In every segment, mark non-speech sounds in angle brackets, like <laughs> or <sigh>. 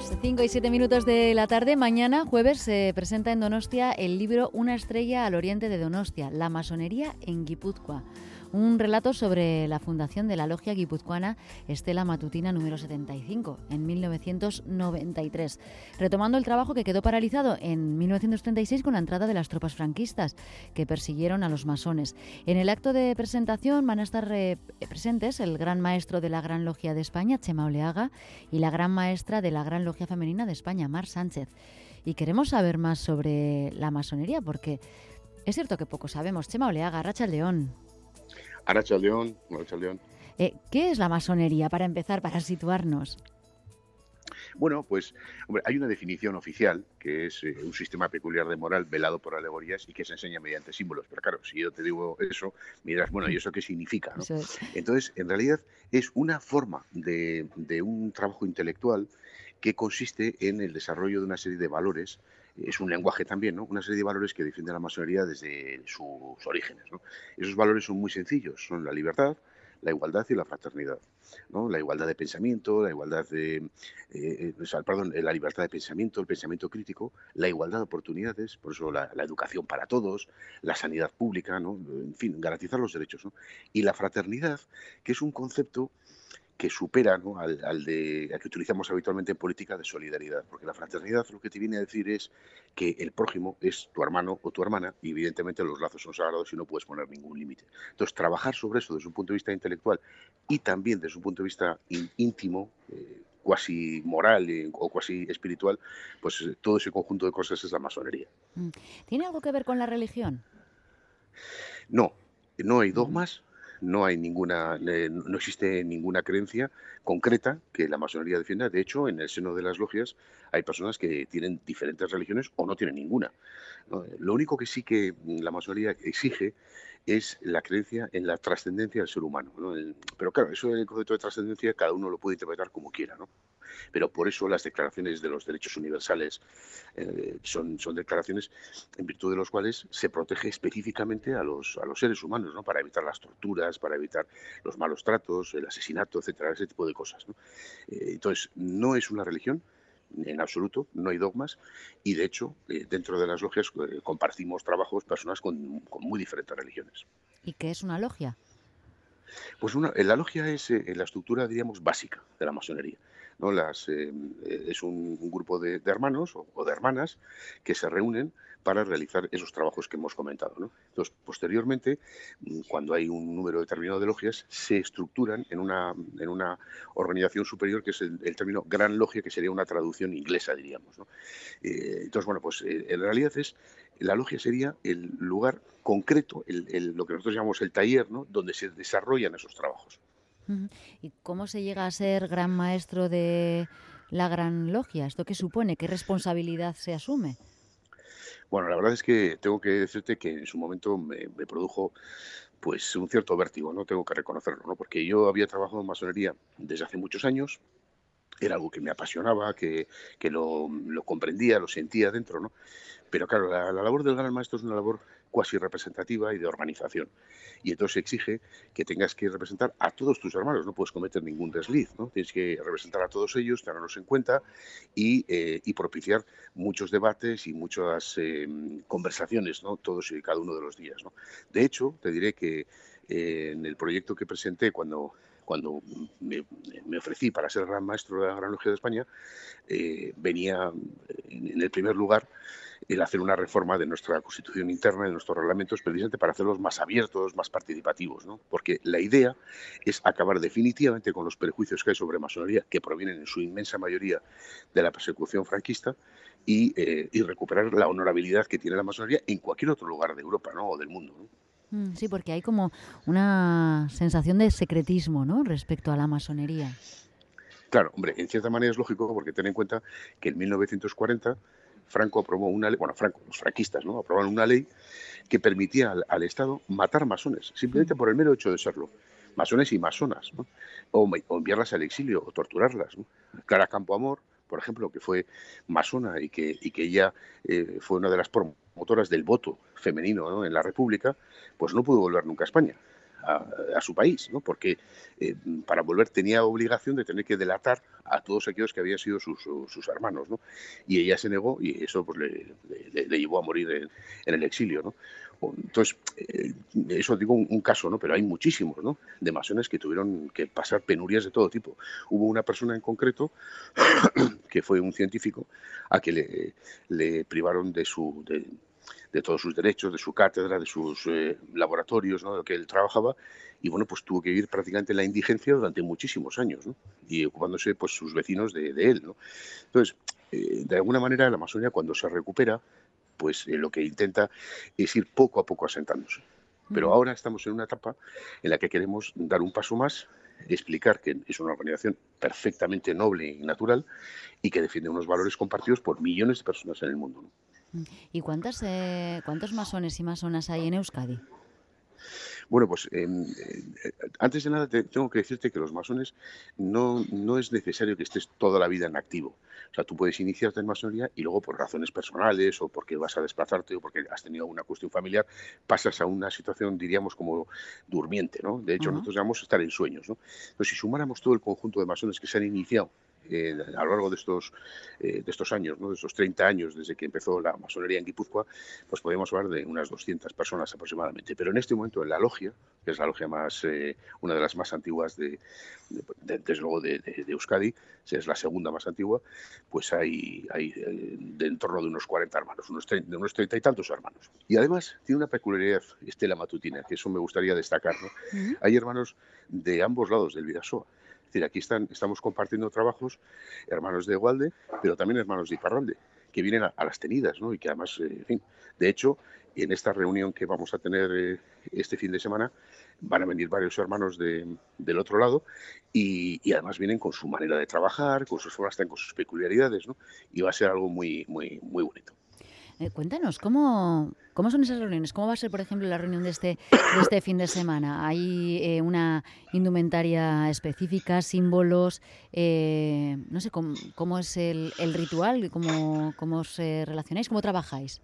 las 5 y 7 minutos de la tarde, mañana jueves se presenta en Donostia el libro Una estrella al oriente de Donostia, la masonería en Guipúzcoa un relato sobre la fundación de la logia guipuzcoana Estela Matutina número 75 en 1993, retomando el trabajo que quedó paralizado en 1936 con la entrada de las tropas franquistas que persiguieron a los masones. En el acto de presentación van a estar eh, presentes el gran maestro de la Gran Logia de España, Chema Oleaga, y la gran maestra de la Gran Logia Femenina de España, Mar Sánchez. Y queremos saber más sobre la masonería porque es cierto que poco sabemos. Chema Oleaga, Racha León. Aracha León, Aracha León. Eh, ¿Qué es la masonería, para empezar, para situarnos? Bueno, pues hombre, hay una definición oficial que es eh, un sistema peculiar de moral velado por alegorías y que se enseña mediante símbolos. Pero claro, si yo te digo eso, miras, bueno, ¿y eso qué significa? Entonces, en realidad es una forma de, de un trabajo intelectual que consiste en el desarrollo de una serie de valores es un lenguaje también, ¿no? Una serie de valores que defiende la masonería desde sus orígenes, ¿no? Esos valores son muy sencillos, son la libertad, la igualdad y la fraternidad, ¿no? La igualdad de pensamiento, la igualdad de, eh, eh, perdón, la libertad de pensamiento, el pensamiento crítico, la igualdad de oportunidades, por eso la, la, educación para todos, la sanidad pública, ¿no? En fin, garantizar los derechos, ¿no? Y la fraternidad, que es un concepto que supera al, de, que utilizamos habitualmente en política de solidaridad, porque la fraternidad lo que te viene a decir es que el prójimo es tu hermano o tu hermana y evidentemente los lazos son sagrados y no puedes poner ningún límite. Entonces, trabajar sobre eso desde un punto de vista intelectual y también desde un punto de vista íntimo, eh, cuasi moral eh, o cuasi espiritual, pues eh, todo ese conjunto de cosas es la masonería. Mm. ¿Tiene algo que ver con la religión? No, no hay dogmas, no hay ninguna, no existe ninguna creencia concreta que la masonería defienda. De hecho, en el seno de las logias hay personas que tienen diferentes religiones o no tienen ninguna. Lo único que sí que la masonería exige es la creencia en la trascendencia del ser humano. pero claro, eso del concepto de trascendencia cada uno lo puede interpretar como quiera. ¿no? Pero por eso las declaraciones de los derechos universales eh, son, son declaraciones en virtud de los cuales se protege específicamente a los, a los seres humanos, ¿no? para evitar las torturas, para evitar los malos tratos, el asesinato, etcétera, ese tipo de cosas. Eh, entonces, no es una religión, en absoluto, no hay dogmas y de hecho eh, dentro de las logias compartimos trabajos personas con, con, muy diferentes religiones. ¿Y qué es una logia? Pues una, la logia es la estructura, diríamos, básica de la masonería. ¿no? Las, eh, es un, grupo de, hermanos o, de hermanas que se reúnen para realizar esos trabajos que hemos comentado. Entonces, posteriormente, mm, cuando hay un número determinado de logias, se estructuran en una, en una organización superior que es el, término gran logia, que sería una traducción inglesa, diríamos. ¿no? Eh, entonces, bueno, pues eh, en realidad es, la logia sería el lugar concreto, el, lo que nosotros llamamos el taller, ¿no? donde se desarrollan esos trabajos. ¿Y cómo se llega a ser gran maestro de la Gran Logia? ¿Esto qué supone? ¿Qué responsabilidad se asume? Bueno, la verdad es que tengo que decirte que en su momento me, produjo pues un cierto vértigo, no tengo que reconocerlo, ¿no? Porque yo había trabajado en masonería desde hace muchos años, era algo que me apasionaba, que, lo, comprendía, lo sentía dentro, ¿no? Pero claro, la, labor del gran maestro es una labor cuasi representativa y de organización. Y entonces exige que tengas que representar a todos tus hermanos, no puedes cometer ningún desliz, ¿no? Tienes que representar a todos ellos, tenerlos en cuenta y, eh, propiciar muchos debates y muchas eh, conversaciones, ¿no? Todos y cada uno de los días, ¿no? De hecho, te diré que eh, en el proyecto que presenté cuando cuando me, ofrecí para ser gran maestro de la Gran Logia de España, venía en el primer lugar el hacer una reforma de nuestra constitución interna, de nuestros reglamentos, precisamente para hacerlos más abiertos, más participativos, ¿no? Porque la idea es acabar definitivamente con los prejuicios que hay sobre masonería, que provienen en su inmensa mayoría de la persecución franquista, y, eh, recuperar la honorabilidad que tiene la masonería en cualquier otro lugar de Europa ¿no? o del mundo. Mm, sí, porque hay como una sensación de secretismo ¿no? respecto a la masonería. Claro, hombre, en cierta manera es lógico porque ten en cuenta que en 1940 Franco aprobó una ley, bueno, Franco, los franquistas, ¿no? Aprobaron una ley que permitía al, Estado matar masones, simplemente por el mero hecho de serlo. Masones y masonas, ¿no? o, enviarlas al exilio o torturarlas. ¿no? Clara Campoamor, por ejemplo, que fue masona y que, y que ella eh, fue una de las promotoras del voto femenino en la República, pues no pudo volver nunca a España a, su país, ¿no? porque eh, para volver tenía obligación de tener que delatar a todos aquellos que habían sido sus, hermanos. ¿no? Y ella se negó y eso pues, le, llevó a morir en, el exilio. ¿no? Entonces, eh, eso digo un, caso, ¿no? pero hay muchísimos ¿no? de masones que tuvieron que pasar penurias de todo tipo. Hubo una persona en concreto, <coughs> que fue un científico, a que le, privaron de su... de todos sus derechos, de su cátedra, de sus eh, laboratorios, ¿no? de lo que él trabajaba, y bueno, pues tuvo que vivir prácticamente en la indigencia durante muchísimos años, ¿no? y ocupándose pues sus vecinos de, él. ¿no? Entonces, eh, de alguna manera la masonería cuando se recupera, pues eh, lo que intenta es ir poco a poco asentándose. Pero ahora estamos en una etapa en la que queremos dar un paso más, explicar que es una organización perfectamente noble y natural y que defiende unos valores compartidos por millones de personas en el mundo. ¿no? ¿Y cuántas, eh, cuántos masones y masonas hay en Euskadi? Bueno, pues em, eh, antes de nada tengo que decirte que los masones no, no es necesario que estés toda la vida en activo. O sea, tú puedes iniciarte en masonería y luego por razones personales o porque vas a desplazarte o porque has tenido una cuestión familiar, pasas a una situación, diríamos, como durmiente, ¿no? De hecho, nosotros llamamos estar en sueños, ¿no? Entonces, si sumáramos todo el conjunto de masones que se han iniciado eh, a lo largo de estos, eh, de estos años, ¿no? de estos 30 años desde que empezó la masonería en Guipúzcoa, pues podemos hablar de unas 200 personas aproximadamente. Pero en este momento en la logia, que es la logia más, eh, una de las más antiguas de, desde luego de, Euskadi, es la segunda más antigua, pues hay, hay de en torno de unos 40 hermanos, unos 30, de unos 30 y tantos hermanos. Y además tiene una peculiaridad, Estela Matutina, que eso me gustaría destacar. ¿no? Hay hermanos de ambos lados del Vidasoa decir, aquí están, estamos compartiendo trabajos, hermanos de Gualde, pero también hermanos de Iparralde, que vienen a, las tenidas, ¿no? Y que además, eh, en fin, de hecho, en esta reunión que vamos a tener eh, este fin de semana, van a venir varios hermanos del otro lado y, y, además vienen con su manera de trabajar, con sus formas, con sus peculiaridades, ¿no? Y va a ser algo muy, muy, muy bonito. Eh, cuéntanos, ¿cómo, ¿cómo son esas reuniones? ¿Cómo va a ser, por ejemplo, la reunión de este, este fin de semana? ¿Hay eh, una indumentaria específica, símbolos? Eh, no sé, ¿cómo, es el, ritual? ¿Cómo, ¿Cómo os relacionáis? ¿Cómo trabajáis?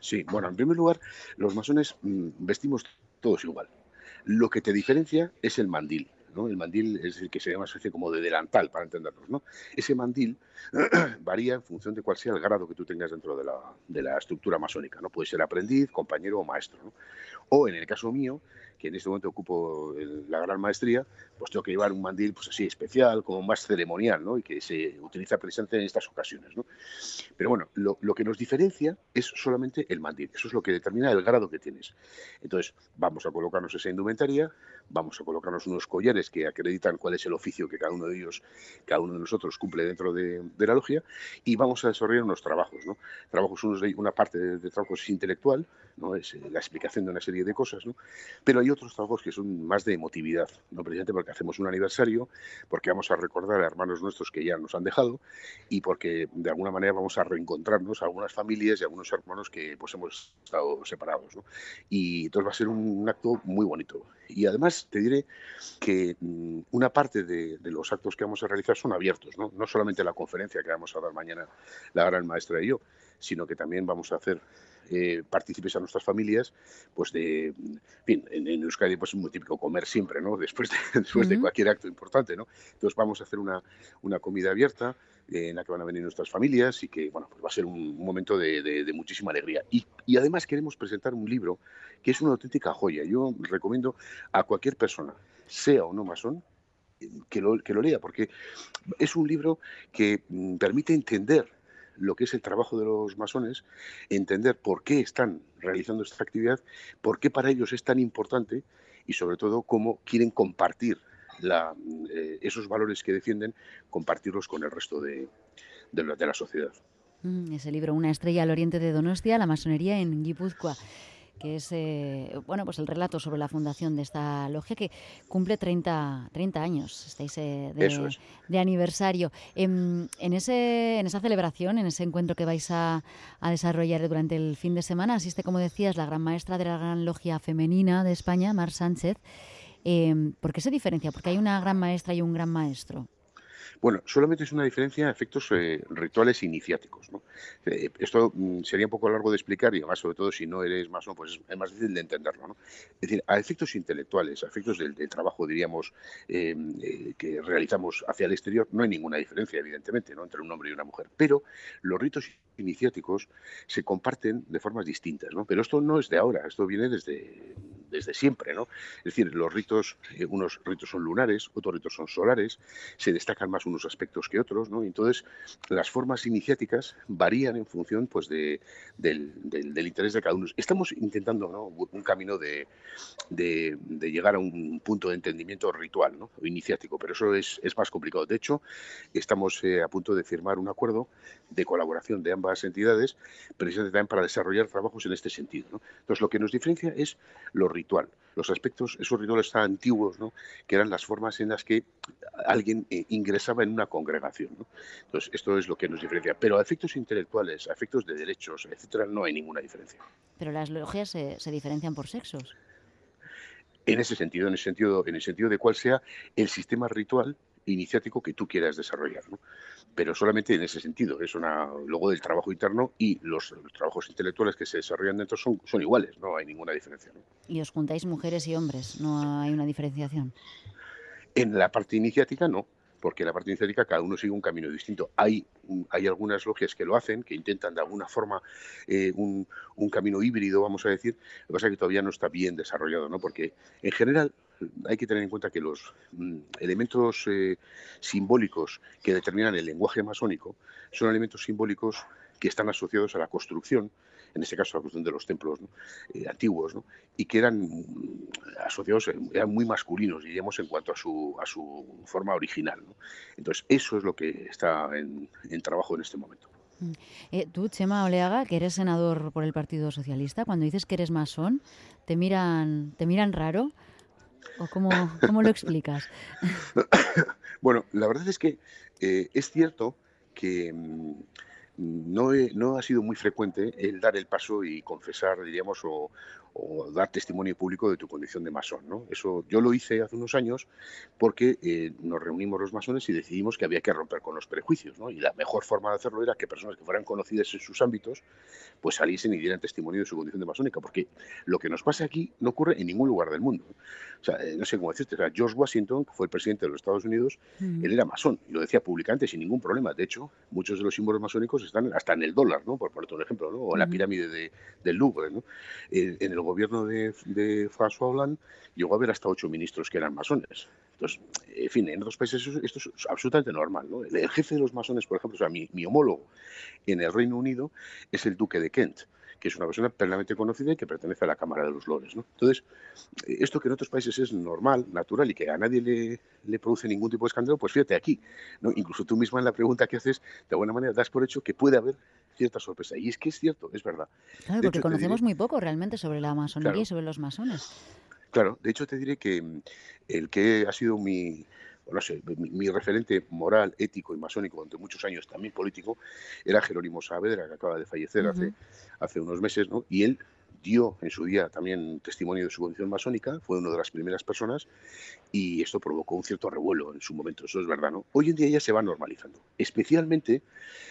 Sí, bueno, en primer lugar, los masones mm, vestimos todos igual. Lo que te diferencia es el mandil. El mandil es el que se llama especie como de delantal, para entendernos, ¿no? Ese mandil <clears throat> varía en función de cuál sea el grado que tú tengas dentro de la, de la estructura masónica, ¿no? Puede ser aprendiz, compañero o maestro, ¿no? O en el caso mío, que en este momento ocupo la gran maestría, pues tengo que llevar un mandil pues así especial, como más ceremonial, ¿no? Y que se utiliza precisamente en estas ocasiones, ¿no? Pero bueno, lo, lo, que nos diferencia es solamente el mandil, eso es lo que determina el grado que tienes. Entonces, vamos a colocarnos esa indumentaria, vamos a colocarnos unos collares que acreditan cuál es el oficio que cada uno de ellos, cada uno de nosotros cumple dentro de, la logia, y vamos a desarrollar unos trabajos, ¿no? Trabajos, una parte de, de trabajo es intelectual, ¿no? Es eh, la explicación de una serie de cosas, ¿no? Pero hay otros trabajos que son más de emotividad, ¿no? precisamente porque hacemos un aniversario, porque vamos a recordar a hermanos nuestros que ya nos han dejado y porque de alguna manera vamos a reencontrarnos a algunas familias y a algunos hermanos que pues hemos estado separados. ¿no? Y entonces va a ser un, acto muy bonito. Y además te diré que mm, una parte de, los actos que vamos a realizar son abiertos, ¿no? no solamente la conferencia que vamos a dar mañana la gran maestra y yo, sino que también vamos a hacer eh, partícipes a nuestras familias, pues de, en fin, en, Euskadi pues es muy típico comer siempre, ¿no? <laughs> Después de, después de cualquier acto importante, ¿no? Entonces vamos a hacer una, una comida abierta en la que van a venir nuestras familias y que, bueno, pues va a ser un, momento de, muchísima alegría. Y, y, además queremos presentar un libro que es una auténtica joya. Yo recomiendo a cualquier persona, sea o no masón, que lo, que lo lea, porque es un libro que mm, permite entender lo que es el trabajo de los masones, entender por qué están realizando esta actividad, por qué para ellos es tan importante y sobre todo cómo quieren compartir eh, esos valores que defienden, compartirlos con el resto de, la, sociedad. Mm, ese libro, Una estrella al oriente de Donostia, la masonería en Guipúzcoa que es eh, bueno, pues el relato sobre la fundación de esta logia que cumple 30, 30 años, estáis eh, de, aniversario. En, ese, en esa celebración, en ese encuentro que vais a, desarrollar durante el fin de semana, asiste, como decías, la gran maestra de la gran logia femenina de España, Mar Sánchez. Eh, ¿Por qué se diferencia? Porque hay una gran maestra y un gran maestro. Bueno, solamente es una diferencia de efectos eh, rituales iniciáticos. ¿no? Eh, esto mm, sería un poco largo de explicar y además, sobre todo, si no eres masón, pues es más difícil de entenderlo. ¿no? Es decir, a efectos intelectuales, a efectos del, trabajo, diríamos, eh, que realizamos hacia el exterior, no hay ninguna diferencia, evidentemente, ¿no? entre un hombre y una mujer. Pero los ritos iniciáticos se comparten de formas distintas. ¿no? Pero esto no es de ahora, esto viene desde, desde siempre. ¿no? Es decir, los ritos, unos ritos son lunares, otros ritos son solares, se destacan más unos aspectos que otros, ¿no? Entonces, las formas iniciáticas varían en función pues, de, del, interés de cada uno. Estamos intentando un camino de, de, llegar a un punto de entendimiento ritual ¿no? o iniciático, pero eso es, es, más complicado. De hecho, estamos eh, a punto de firmar un acuerdo de colaboración de ambas entidades, precisamente también para desarrollar trabajos en este sentido. ¿no? Entonces, lo que nos diferencia es lo ritual los aspectos, esos rituales tan antiguos, ¿no? que eran las formas en las que alguien eh, ingresaba en una congregación. ¿no? Entonces, esto es lo que nos diferencia. Pero a efectos intelectuales, a efectos de derechos, etcétera, no hay ninguna diferencia. Pero las logias se, se diferencian por sexos. En ese sentido, en el sentido, en el sentido de cuál sea el sistema ritual iniciático que tú quieras desarrollar. ¿no? Pero solamente en ese sentido. Es una, luego del trabajo interno y los, trabajos intelectuales que se desarrollan dentro son, son iguales, no hay ninguna diferencia. ¿no? ¿Y os juntáis mujeres y hombres? ¿No hay una diferenciación? En la parte iniciática no porque en la parte iniciática cada uno sigue un camino distinto. Hay, hay algunas logias que lo hacen, que intentan de alguna forma eh, un, un, camino híbrido, vamos a decir. Lo que pasa es que todavía no está bien desarrollado, ¿no? porque en general hay que tener en cuenta que los mm, elementos eh, simbólicos que determinan el lenguaje masónico son elementos simbólicos que están asociados a la construcción, en este caso a la construcción de los templos eh, antiguos, y que eran mm, asociados, eran muy masculinos, diríamos, en cuanto a su, a su forma original. Entonces, eso es lo que está en, trabajo en este momento. Mm. Eh, tú, Chema Oleaga, que eres senador por el Partido Socialista, cuando dices que eres masón, ¿te miran, te miran raro? ¿O cómo, cómo lo explicas? <coughs> bueno, la verdad es que eh, es cierto que mm, no, no, ha sido muy frecuente el dar el paso y confesar, diríamos, o, o dar testimonio público de tu condición de masón. ¿no? Eso yo lo hice hace unos años porque eh, nos reunimos los masones y decidimos que había que romper con los prejuicios. ¿no? Y la mejor forma de hacerlo era que personas que fueran conocidas en sus ámbitos pues saliesen y dieran testimonio de su condición de masónica, porque lo que nos pasa aquí no ocurre en ningún lugar del mundo. O sea, eh, no sé cómo decirte, o sea, George Washington, que fue el presidente de los Estados Unidos, él era masón y lo decía públicamente sin ningún problema. De hecho, muchos de los símbolos masónicos están hasta en el dólar, ¿no? por poner un ejemplo, ¿no? o en la pirámide de, del Louvre. ¿no? Eh, en el gobierno de, François Hollande llegó a haber hasta ocho ministros que eran masones. Entonces, en fin, en otros países esto es absolutamente normal. ¿no? El, jefe de los masones, por ejemplo, o sea, mi, mi homólogo en el Reino Unido es el duque de Kent que es una persona plenamente conocida y que pertenece a la Cámara de los Lores. ¿no? Entonces, esto que en otros países es normal, natural y que a nadie le, le produce ningún tipo de escándalo, pues fíjate aquí. ¿no? Incluso tú misma en la pregunta que haces, de alguna manera das por hecho que puede haber cierta sorpresa. Y es que es cierto, es verdad. Claro, porque conocemos muy poco realmente sobre la masonería y sobre los masones. Claro, de hecho te diré que mm, el que ha sido mi, no sé, mi, referente moral, ético y masónico durante muchos años, también político, era Jerónimo Saavedra, que acaba de fallecer hace, hace unos meses, ¿no? Y él dio en su día también testimonio de su condición masónica, fue una de las primeras personas y esto provocó un cierto revuelo en su momento, eso es verdad, ¿no? Hoy en día ya se va normalizando, especialmente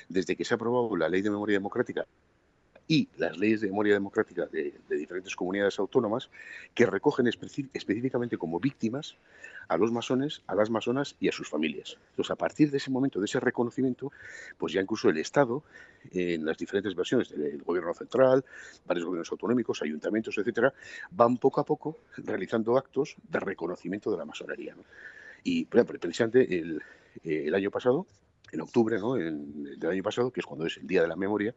desde que se ha aprobado la Ley de Memoria Democrática y las leyes de memoria democrática de, diferentes comunidades autónomas que recogen específicamente como víctimas a los masones, a las masonas y a sus familias. Entonces, a partir de ese momento, de ese reconocimiento, pues ya incluso el Estado, en las diferentes versiones del gobierno central, varios gobiernos autonómicos, ayuntamientos, etcétera, van poco a poco realizando actos de reconocimiento de la masonería. Y precisamente el, el año pasado en octubre ¿no? del año pasado, que es cuando es el Día de la Memoria,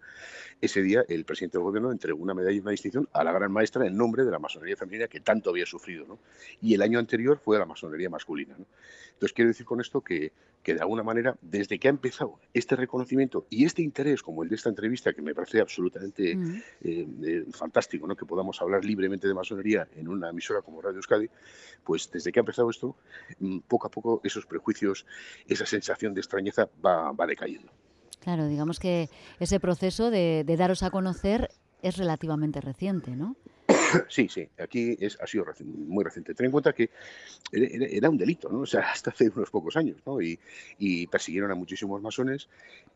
ese día el presidente del gobierno entregó una medalla y una distinción a la gran maestra en nombre de la masonería femenina que tanto había sufrido. ¿no? Y el año anterior fue a la masonería masculina. Entonces quiero decir con esto que, que de alguna manera, desde que ha empezado este reconocimiento y este interés, como el de esta entrevista, que me parece absolutamente mm. eh, eh, fantástico, ¿no? que podamos hablar libremente de masonería en una emisora como Radio Euskadi, pues desde que ha empezado esto, mm, poco a poco esos prejuicios, esa sensación de extrañeza va, va decayendo. Claro, digamos que ese proceso de, de daros a conocer es relativamente reciente, ¿no? <laughs> Sí, sí, aquí es, ha sido muy reciente. Ten en cuenta que era, un delito, ¿no? O sea, hasta hace unos pocos años, ¿no? Y, persiguieron a muchísimos masones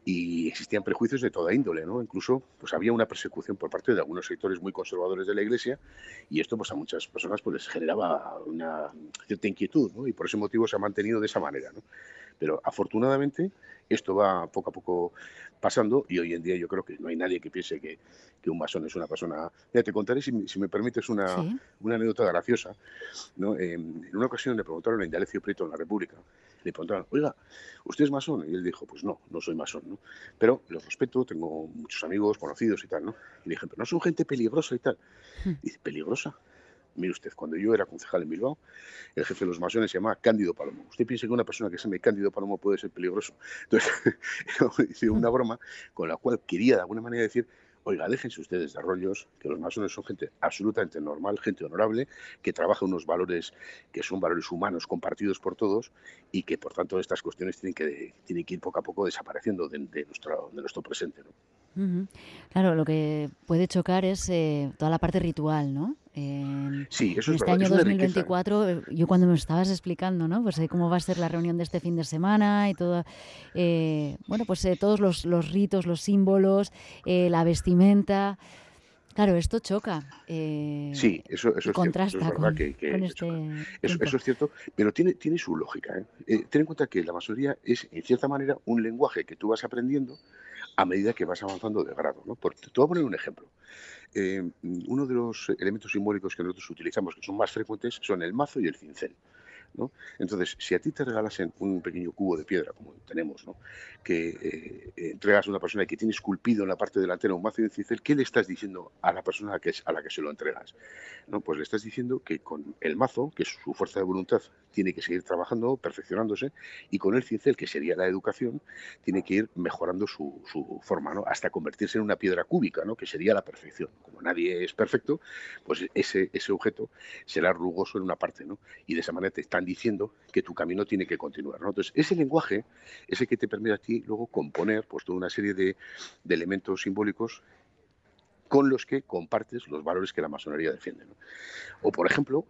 y existían prejuicios de toda índole, ¿no? Incluso, pues había una persecución por parte de algunos sectores muy conservadores de la Iglesia y esto, pues a muchas personas, pues les generaba una cierta inquietud, ¿no? Y por ese motivo se ha mantenido de esa manera, ¿no? Pero afortunadamente esto va poco a poco pasando y hoy en día yo creo que no hay nadie que piense que, un masón es una persona... Ya te contaré, si, me permites, una, una anécdota graciosa. ¿no? en una ocasión le preguntaron a Indalecio Prieto en la República, le preguntaron, oiga, ¿usted es masón? Y él dijo, pues no, no soy masón, ¿no? Pero lo respeto, tengo muchos amigos, conocidos y tal, ¿no? Y le dije, pero no son gente peligrosa y tal. Hmm. Y dice, ¿peligrosa? Mire usted, cuando yo era concejal en Bilbao, el jefe de los masones se llamaba Cándido Palomo. ¿Usted piensa que una persona que se llame Cándido Palomo puede ser peligroso? Entonces, <laughs> hice una broma con la cual quería de alguna manera decir, oiga, déjense ustedes de rollos, que los masones son gente absolutamente normal, gente honorable, que trabaja unos valores que son valores humanos compartidos por todos y que por tanto estas cuestiones tienen que, tienen que ir poco a poco desapareciendo de, nuestro, de nuestro presente. ¿no? Claro, lo que puede chocar es eh, toda la parte ritual, ¿no? sí, eso es Este año 2024, eh, yo cuando me estabas explicando, ¿no? Pues eh, cómo va a ser la reunión de este fin de semana y todo, bueno, pues todos los, ritos, los símbolos, la vestimenta. Claro, esto choca. sí, eso, eso es contrasta cierto. con, este eso, eso, es cierto, pero tiene, tiene su lógica. ten en cuenta que la masonería es, en cierta manera, un lenguaje que tú vas aprendiendo a medida que vas avanzando de grado. ¿no? te voy a poner un ejemplo. Eh, uno de los elementos simbólicos que nosotros utilizamos, que son más frecuentes, son el mazo y el cincel. Entonces, si a ti te regalasen un pequeño cubo de piedra, como tenemos, que eh, entregas a una persona que tiene esculpido en la parte delantera un mazo y un cincel, ¿qué le estás diciendo a la persona a que, a la que se lo entregas? ¿No? Pues le estás diciendo que con el mazo, que es su fuerza de voluntad, tiene que seguir trabajando, perfeccionándose, y con el cincel, que sería la educación, tiene que ir mejorando su, forma, ¿no? hasta convertirse en una piedra cúbica, ¿no? que sería la perfección. Como nadie es perfecto, pues ese, ese objeto será rugoso en una parte, ¿no? y de esa manera te están diciendo que tu camino tiene que continuar. ¿no? Entonces, ese lenguaje es el que te permite a ti luego componer pues, toda una serie de, elementos simbólicos con los que compartes los valores que la masonería defiende. O, por ejemplo,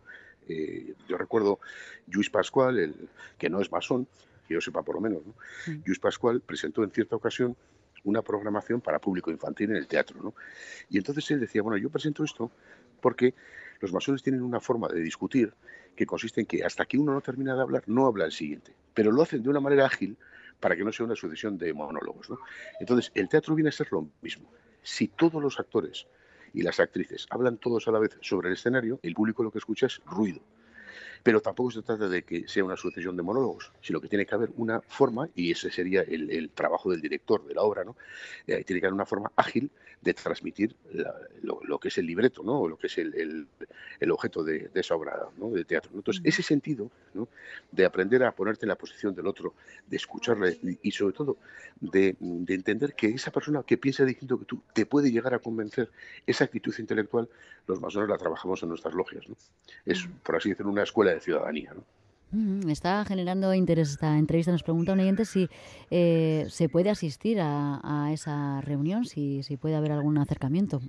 eh, yo recuerdo Luis Pascual, el, que no es masón, que yo sepa por lo menos, ¿no? Luis Pascual presentó en cierta ocasión una programación para público infantil en el teatro. ¿no? Y entonces él decía, bueno, yo presento esto porque los masones tienen una forma de discutir que consiste en que hasta que uno no termina de hablar, no habla el siguiente, pero lo hacen de una manera ágil para que no sea una sucesión de monólogos. ¿no? Entonces, el teatro viene a ser lo mismo. Si todos los actores y las actrices hablan todos a la vez sobre el escenario, el público lo que escucha es ruido. Pero tampoco se trata de que sea una sucesión de monólogos, sino que tiene que haber una forma, y ese sería el, trabajo del director de la obra, ¿no? Eh, tiene que haber una forma ágil de transmitir lo, que es el libreto, ¿no? O lo que es el, objeto de, esa obra de teatro. Entonces, ese sentido de aprender a ponerte en la posición del otro, de escucharle y, sobre todo de, entender que esa persona que piensa distinto que tú te puede llegar a convencer, esa actitud intelectual, los masones la trabajamos en nuestras logias. ¿no? Es, por así decirlo, una escuela de ciudadanía. ¿no? está generando interés esta entrevista. Nos pregunta un oyente si eh, se puede asistir a, esa reunión, si, si, puede haber algún acercamiento.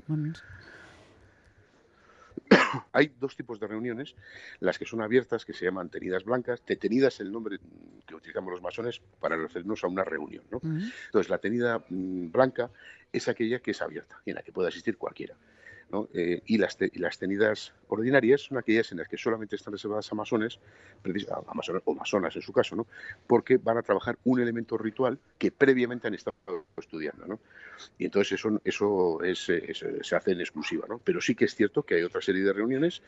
<coughs> Hay dos tipos de reuniones, las que son abiertas, que se llaman tenidas blancas. Tenidas es el nombre que utilizamos los masones para referirnos a una reunión. Entonces, la tenida mm, blanca es aquella que es abierta y en la que puede asistir cualquiera. Eh, y, las las tenidas ordinarias son aquellas en las que solamente están reservadas a masones, o masonas en su caso, ¿no? porque van a trabajar un elemento ritual que previamente han estado estudiando. ¿no? Y entonces eso, eso se hace en exclusiva. ¿no? Pero sí que es cierto que hay otra serie de reuniones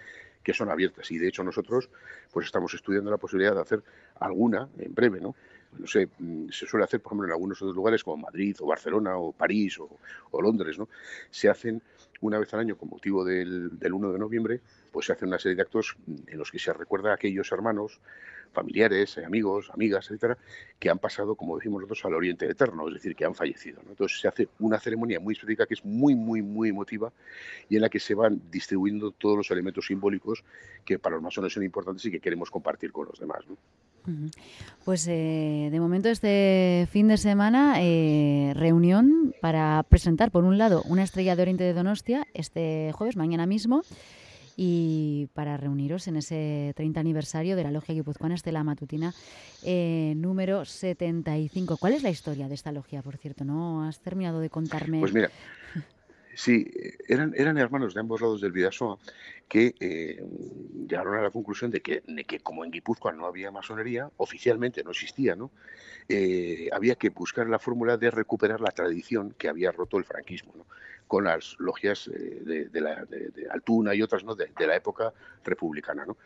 que son abiertas y de hecho nosotros pues estamos estudiando la posibilidad de hacer alguna en breve, ¿no? No sé, mm, se suele hacer, por ejemplo, en algunos otros lugares como Madrid o Barcelona o París o, Londres, ¿no? Se hacen una vez al año con motivo del, del 1 de noviembre, pues se hace una serie de actos en los que se recuerda a aquellos hermanos, familiares, eh, amigos, amigas, etcétera, que han pasado, como decimos nosotros, al Oriente Eterno, es decir, que han fallecido. Entonces se hace una ceremonia muy específica que es muy, muy, muy emotiva y en la que se van distribuyendo todos los elementos simbólicos que para los masones son importantes y que queremos compartir con los demás. Pues eh, de momento este fin de semana eh, reunión para presentar por un lado una estrella de Oriente de Donostia este jueves, mañana mismo, y para reuniros en ese 30 aniversario de la Logia Guipuzcoana Estela Matutina eh, número 75. ¿Cuál es la historia de esta logia, por cierto? ¿No has terminado de contarme? Pues mira, Sí, eran, eran hermanos de ambos lados del Vidasoa que eh, llegaron a la conclusión de que, que, como en Guipúzcoa no había masonería, oficialmente no existía, ¿no? Eh, había que buscar la fórmula de recuperar la tradición que había roto el franquismo, ¿no? con las logias eh, de, la, de, Altuna y otras ¿no? de, la época republicana. ¿no?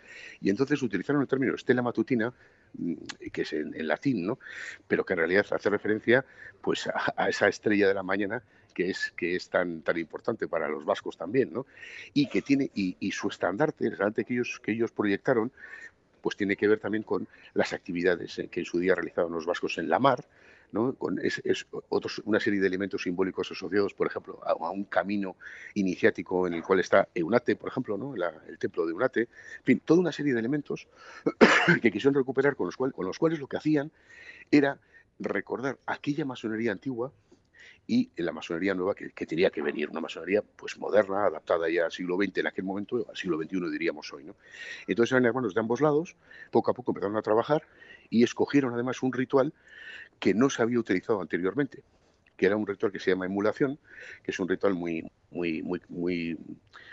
Y entonces utilizaron el término estela matutina, mm, que es en, latín, ¿no? pero que en realidad hace referencia pues, a esa estrella de la mañana que es, que es tan, tan importante para los vascos también, ¿no? Y que tiene, y, su estandarte, el estandarte que ellos, que ellos proyectaron, pues tiene que ver también con las actividades que en su día realizaban los vascos en la mar, ¿no? con es, otros, una serie de elementos simbólicos asociados, por ejemplo, a, un camino iniciático en el cual está Eunate, por ejemplo, ¿no? el templo de Eunate, en fin, toda una serie de elementos <clears throat> que quisieron recuperar con los, cual, con los cuales lo que hacían era recordar aquella masonería antigua y en la masonería nueva que, tenía que venir, una masonería pues moderna, adaptada ya al siglo XX en aquel momento, al siglo XXI diríamos hoy. ¿no? Entonces eran hermanos de ambos lados, poco a poco empezaron a trabajar y escogieron además un ritual que no se había utilizado anteriormente que era un ritual que se llama emulación, que es un ritual muy, muy, muy, muy,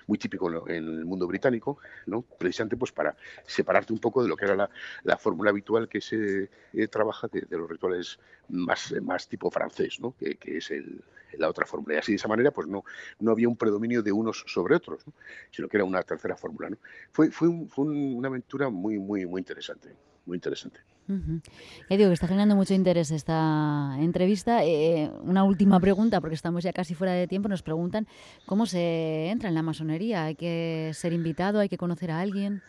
muy típico en el mundo británico, ¿no? precisamente pues para separarte un poco de lo que era la, la fórmula habitual que se eh, trabaja de, los rituales más, más tipo francés, ¿no? que, que es el, la otra fórmula. Y así de esa manera pues no, no había un predominio de unos sobre otros, sino que era una tercera fórmula. ¿no? Fue, fue, fue una aventura muy, muy, muy interesante, muy interesante. Ya digo que está generando mucho interés esta entrevista. Eh, una última pregunta, porque estamos ya casi fuera de tiempo. Nos preguntan cómo se entra en la masonería. ¿Hay que ser invitado? ¿Hay que conocer a alguien?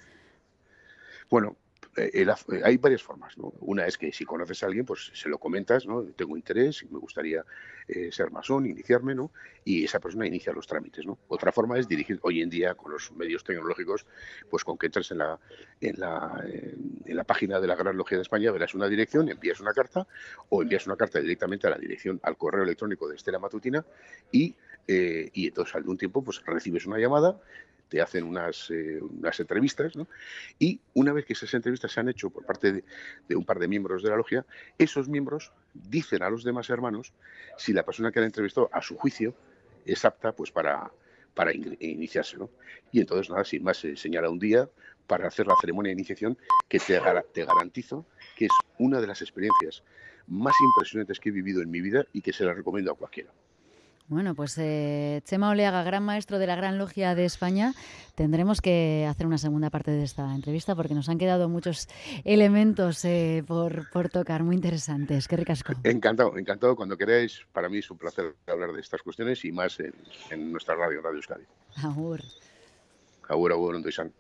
Bueno, eh, eh, hay varias formas. Una es que si conoces a alguien, pues se lo comentas, ¿no? tengo interés, me gustaría eh, ser masón, iniciarme, ¿no? y esa persona inicia los trámites. ¿no? Otra forma es dirigir, hoy en día con los medios tecnológicos, pues con que entres en la, en la, en la página de la Gran Logia de España, verás una dirección, envías una carta o envías una carta directamente a la dirección, al correo electrónico de Estela Matutina y, y entonces al un tiempo pues recibes una llamada te hacen unas, eh, unas entrevistas, ¿no? y una vez que esas entrevistas se han hecho por parte de, un par de miembros de la logia, esos miembros dicen a los demás hermanos si la persona que la entrevistó, a su juicio, es apta pues para, para iniciarse. ¿no? Y entonces, nada, sin más, se señala un día para hacer la ceremonia de iniciación que te, te garantizo que es una de las experiencias más impresionantes que he vivido en mi vida y que se la recomiendo a cualquiera. Bueno, pues eh, Chema Oleaga, gran maestro de la Gran Logia de España, tendremos que hacer una segunda parte de esta entrevista porque nos han quedado muchos elementos eh, por, tocar, muy interesantes. Qué ricasco. Encantado, encantado. Cuando queráis, para mí es un placer hablar de estas cuestiones y más en, nuestra radio, Radio Euskadi. Agur. Agur, agur, San.